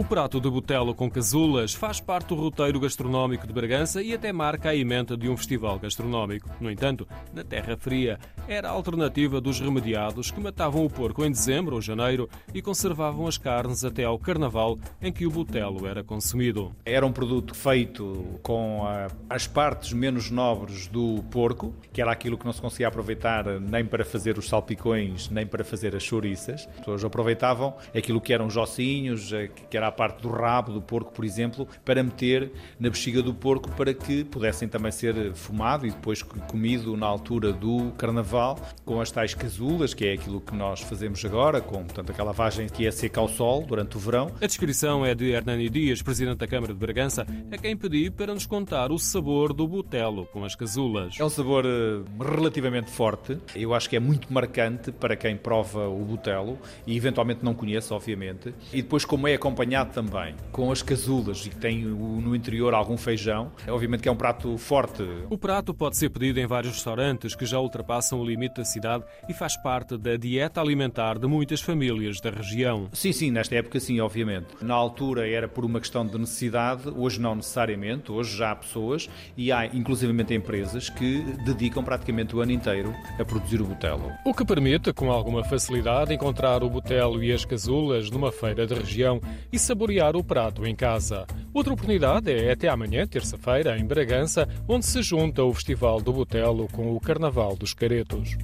O prato de botelo com casulas faz parte do roteiro gastronómico de Bragança e até marca a emenda de um festival gastronómico. No entanto, na Terra Fria, era a alternativa dos remediados que matavam o porco em dezembro ou janeiro e conservavam as carnes até ao carnaval em que o botelo era consumido. Era um produto feito com a, as partes menos nobres do porco, que era aquilo que não se conseguia aproveitar nem para fazer os salpicões, nem para fazer as chouriças. As pessoas aproveitavam aquilo que eram os ossinhos, que era a parte do rabo do porco, por exemplo, para meter na bexiga do porco para que pudessem também ser fumado e depois comido na altura do carnaval com as tais casulas, que é aquilo que nós fazemos agora, com portanto, aquela lavagem que é seca ao sol durante o verão. A descrição é de Hernani Dias, presidente da Câmara de Bragança, a quem pedi para nos contar o sabor do botelo com as casulas. É um sabor eh, relativamente forte, eu acho que é muito marcante para quem prova o botelo e eventualmente não conhece, obviamente. E depois, como é acompanhado acompanhado também com as casulas e que tem no interior algum feijão. Obviamente que é um prato forte. O prato pode ser pedido em vários restaurantes que já ultrapassam o limite da cidade e faz parte da dieta alimentar de muitas famílias da região. Sim, sim, nesta época sim, obviamente. Na altura era por uma questão de necessidade, hoje não necessariamente, hoje já há pessoas e há inclusivamente empresas que dedicam praticamente o ano inteiro a produzir o botelo. O que permite, com alguma facilidade, encontrar o botelo e as casulas numa feira de região e saborear o prato em casa. Outra oportunidade é até amanhã, terça-feira, em Bragança, onde se junta o Festival do Botelo com o Carnaval dos Caretos.